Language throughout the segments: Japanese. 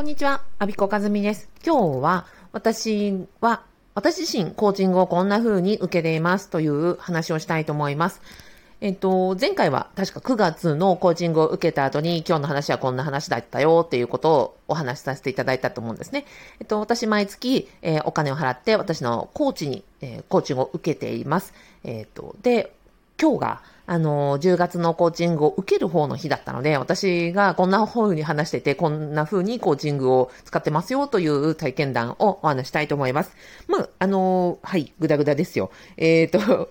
こんにちは、アビコカズミです。今日は、私は、私自身、コーチングをこんな風に受けていますという話をしたいと思います。えっと、前回は確か9月のコーチングを受けた後に今日の話はこんな話だったよっていうことをお話しさせていただいたと思うんですね。えっと、私毎月、えー、お金を払って私のコーチに、えー、コーチングを受けています。えっと、で、今日が、あの、10月のコーチングを受ける方の日だったので、私がこんな風に話してて、こんな風にコーチングを使ってますよという体験談をお話したいと思います。まあ、あの、はい、ぐだぐだですよ。えっ、ー、と、やっ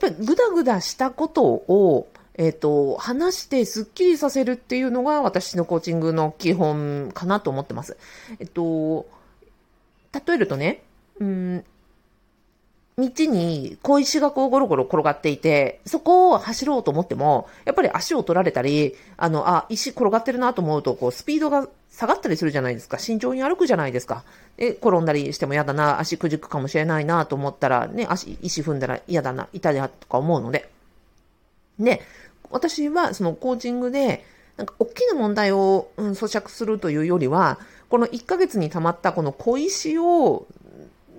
ぱりぐだぐだしたことを、えっ、ー、と、話してスッキリさせるっていうのが私のコーチングの基本かなと思ってます。えっと、例えるとね、うん、道に小石がこうゴロゴロ転がっていて、そこを走ろうと思っても、やっぱり足を取られたり、あの、あ、石転がってるなと思うと、こう、スピードが下がったりするじゃないですか。慎重に歩くじゃないですか。で、転んだりしても嫌だな、足くじくかもしれないなと思ったら、ね、足、石踏んだら嫌だな、痛いなとか思うので。で、私はそのコーチングで、なんか大きな問題を、うん、咀嚼するというよりは、この1ヶ月に溜まったこの小石を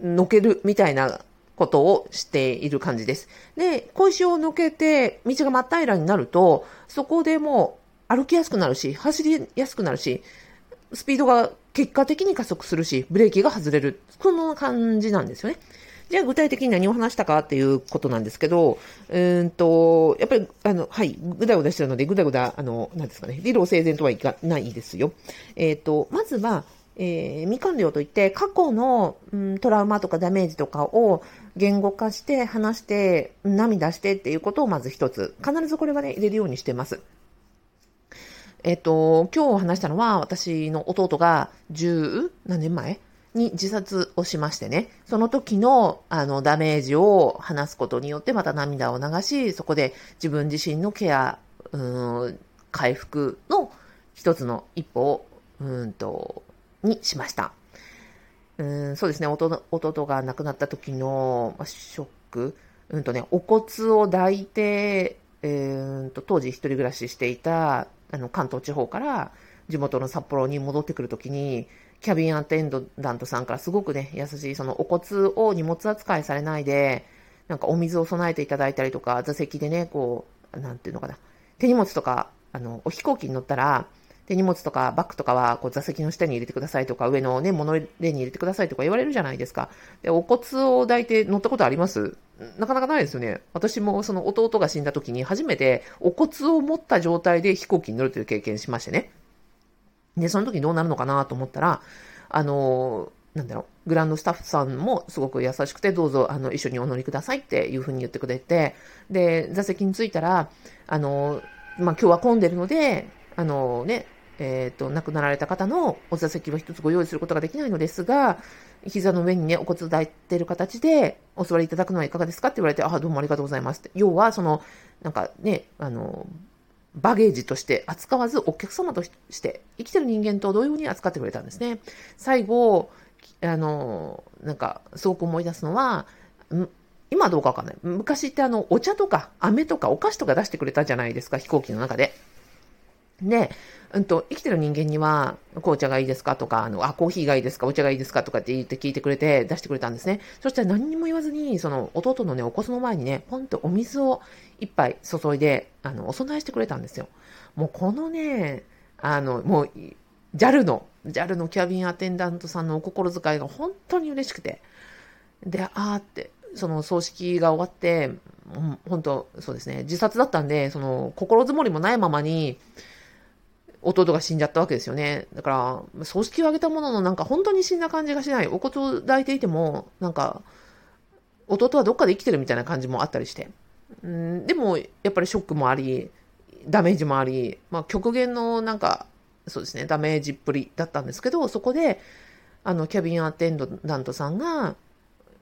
のけるみたいなことをしている感じです。で、小石を抜けて道が真っ平らになると、そこでもう歩きやすくなるし、走りやすくなるし、スピードが結果的に加速するし、ブレーキが外れる。こんな感じなんですよね。じゃあ具体的に何を話したかっていうことなんですけど、うんと、やっぱり、あの、はい、ぐだぐだしてるので、ぐだぐだ、あの、なんですかね、理路整然とはいかないですよ。えっ、ー、と、まずは、えー、未完了といって過去の、うん、トラウマとかダメージとかを言語化して話して涙してっていうことをまず一つ必ずこれはね入れるようにしてます。えっ、と今日話したのは私の弟が10何年前に自殺をしましてね、その時のあのダメージを話すことによってまた涙を流し、そこで自分自身のケア、うん、回復の一つの一歩を、うんと、にしました。うんそうですね弟、弟が亡くなった時の、まショック、うんとね、お骨を抱いて、えー、と当時一人暮らししていたあの関東地方から地元の札幌に戻ってくるときに、キャビンアテンダントさんからすごくね、優しい、そのお骨を荷物扱いされないで、なんかお水を備えていただいたりとか、座席でね、こう、なんていうのかな、手荷物とか、あの、お飛行機に乗ったら、で、荷物とかバッグとかはこう座席の下に入れてくださいとか、上のね、物入れに入れてくださいとか言われるじゃないですか。で、お骨を抱いて乗ったことあります？なかなかないですよね。私もその弟が死んだ時に初めてお骨を持った状態で飛行機に乗るという経験しましてね。で、その時どうなるのかなと思ったら、あの、なんだろう、グランドスタッフさんもすごく優しくて、どうぞ、あの、一緒にお乗りくださいっていうふうに言ってくれて、で、座席に着いたら、あの、まあ、今日は混んでるので、あのね、えっ、ー、と、亡くなられた方のお座席は一つご用意することができないのですが、膝の上にね、お骨を抱いてる形でお座りいただくのはいかがですか？って言われて、あ、どうもありがとうございますって。要は、その、なんかね、あの、バゲージとして扱わず、お客様として生きてる人間と同様に扱ってくれたんですね。最後、あの、なんか、すごく思い出すのは、今どうかわかんない。昔ってあの、お茶とか、飴とかお菓子とか出してくれたじゃないですか、飛行機の中で。で、うんと、生きてる人間には、紅茶がいいですかとか、あの、あ、コーヒーがいいですかお茶がいいですかとかって言って聞いてくれて、出してくれたんですね。そしたら何にも言わずに、その、弟のね、お骨の前にね、ポンとお水を一杯注いで、あの、お供えしてくれたんですよ。もうこのね、あの、もう、JAL の、JAL のキャビンアテンダントさんのお心遣いが本当に嬉しくて。で、あーって、その葬式が終わって、本当そうですね、自殺だったんで、その、心づもりもないままに、弟が死んじゃったわけですよね。だから、葬式を挙げたものの、なんか本当に死んだ感じがしない。お骨を抱いていても、なんか、弟はどっかで生きてるみたいな感じもあったりして。うん、でも、やっぱりショックもあり、ダメージもあり、まあ、極限のなんか、そうですね、ダメージっぷりだったんですけど、そこで、あの、キャビンアテンダントさんが、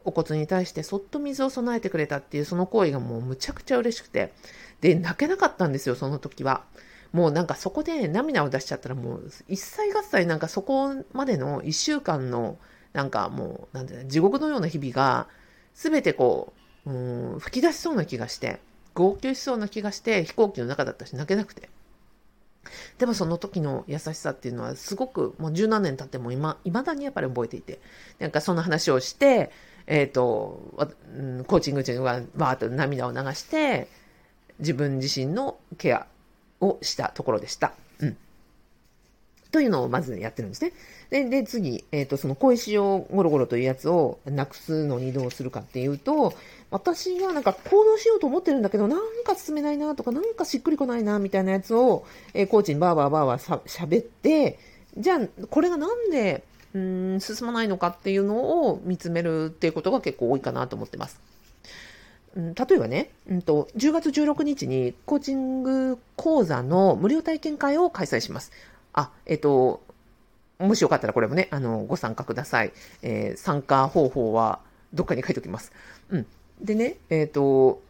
お骨に対してそっと水を備えてくれたっていうその行為がもうむちゃくちゃ嬉しくて、で、泣けなかったんですよ、その時は。もうなんかそこで涙を出しちゃったらもう一切合切なんかそこまでの1週間のなんかもうなんて地獄のような日々が全てこう、うん、吹き出しそうな気がして号泣しそうな気がして飛行機の中だったし泣けなくて。でもその時の優しさっていうのはすごくもう十何年経っても今、未だにやっぱり覚えていて、なんかそんな話をして、えっ、ー、と、ん、コーチング中はバーッと涙を流して、自分自身のケアをしたところでした。うん。というのをまずやってるんですね。で、で次、えっ、ー、と、その小石をゴロゴロというやつをなくすのにどうするかっていうと、私はなんか行動しようと思ってるんだけど、なんか進めないなとか、なんかしっくりこないなみたいなやつを、えー、コーチにバーバーバーバーしゃべって、じゃあ、これがなんで、うん、進まないのかっていうのを見つめるっていうことが結構多いかなと思ってます。うん、例えばね、うんと、10月16日にコーチング講座の無料体験会を開催します。あ、えっと、もしよかったらこれもね、あの、ご参加ください。えー、参加方法はどっかに書いておきます。うん。でね、えっ、ー、と、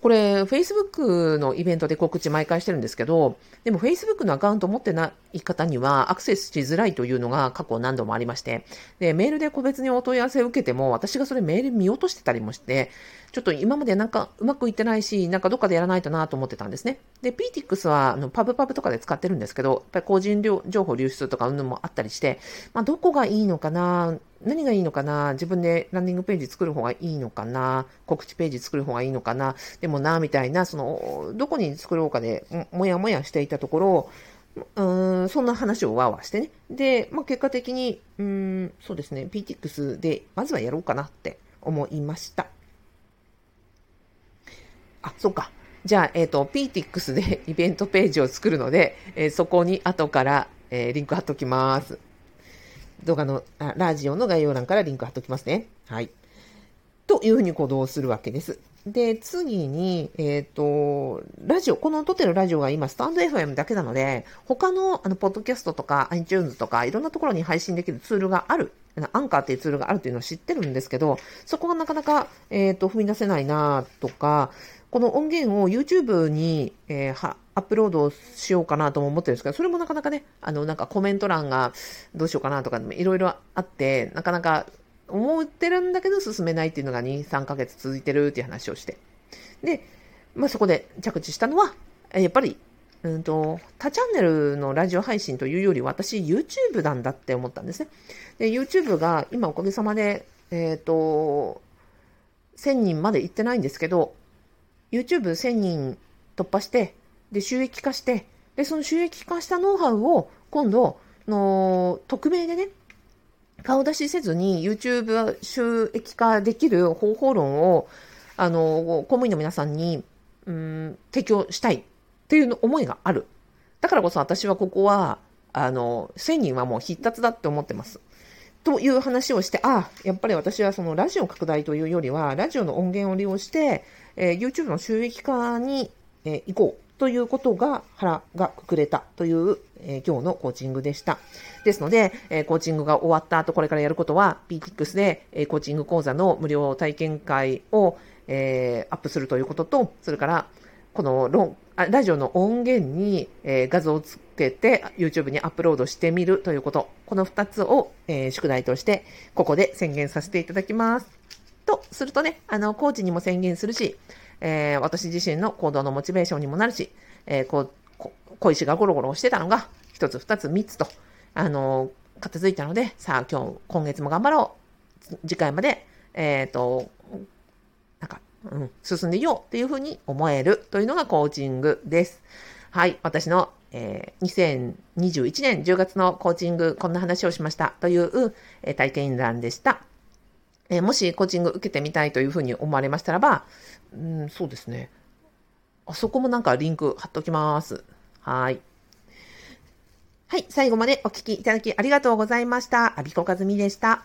これ、Facebook のイベントで告知毎回してるんですけど、でも Facebook のアカウント持ってな方にはアクセスしづらいというのが過去何度もありまして、で、メールで個別にお問い合わせを受けても、私がそれメール見落としてたりもして、ちょっと今までなんかうまくいってないし、なんかどっかでやらないとなと思ってたんですね。で、PTX はあのパブパブとかで使ってるんですけど、やっぱり個人情報流出とかうんもあったりして、まあ、どこがいいのかな、何がいいのかな自分でランディングページ作る方がいいのかな告知ページ作る方がいいのかなでもな、みたいな、その、どこに作ろうかで、もやもやしていたところ、うん、そんな話をわわしてね。で、まあ、結果的に、うん、そうですね、PTX で、まずはやろうかなって思いました。あ、そっか。じゃあ、えっ、ー、と、PTX で イベントページを作るので、えー、そこに後から、えー、リンク貼っときます。動画のあ、ラジオの概要欄からリンク貼っておきますね。はい。というふうに行動するわけです。で、次に、えっ、ー、と、ラジオ、この撮ってるラジオが今、スタンド FM だけなので、他の、あの、ポッドキャストとか、iTunes とか、いろんなところに配信できるツールがある。アンカーっていうツールがあるというのを知ってるんですけど、そこがなかなか、えっ、ー、と、踏み出せないなとか、この音源を YouTube に、えー、アップロードしようかなとも思ってるんですけど、それもなかなかね、あの、なんかコメント欄がどうしようかなとか、いろいろあってなかなか思ってるんだけど進めないっていうのが2、3ヶ月続いてるっていう話をして。で、まあ、そこで着地したのは、やっぱり、うんと、他チャンネルのラジオ配信というより私 YouTube なんだって思ったんですね。で、YouTube が今おかげさまで、えっ、ー、と、1000人まで行ってないんですけど、YouTube1000 人突破して、で、収益化して、で、その収益化したノウハウを今度、の、匿名でね、顔出しせずに YouTube 収益化できる方法論を、あの、公務員の皆さんに、うん、提供したいっていう思いがある。だからこそ私はここは、あの、1000人はもう必達だって思ってます。という話をして、ああ、やっぱり私はそのラジオ拡大というよりは、ラジオの音源を利用して、えー、YouTube の収益化に、えー、行こうということが腹がくくれたという、えー、今日のコーチングでした。ですので、えー、コーチングが終わった後、これからやることは、PTX で、えー、コーチング講座の無料体験会を、え、アップするということと、それから、このロンあラジオの音源に、え、画像をつけて YouTube にアップロードしてみるということ。この2つを、え、宿題として、ここで宣言させていただきます。とするとね、あの、コーチにも宣言するし、えー、私自身の行動のモチベーションにもなるし、えー、こう、小石がゴロゴロしてたのが、一つ、二つ、三つと、あのー、片付いたので、さあ今日、今月も頑張ろう。次回まで、えっ、と、なんか、うん、進んでいようっていうふうに思えるというのがコーチングです。はい、私の、えー、2021年10月のコーチング、こんな話をしましたという、えー、体験談でした。えー、もしコーチング受けてみたいというふうに思われましたらば、うん、そうですね。あそこもなんかリンク貼っときます。はい。はい、最後までお聞きいただきありがとうございました。アビコカズミでした。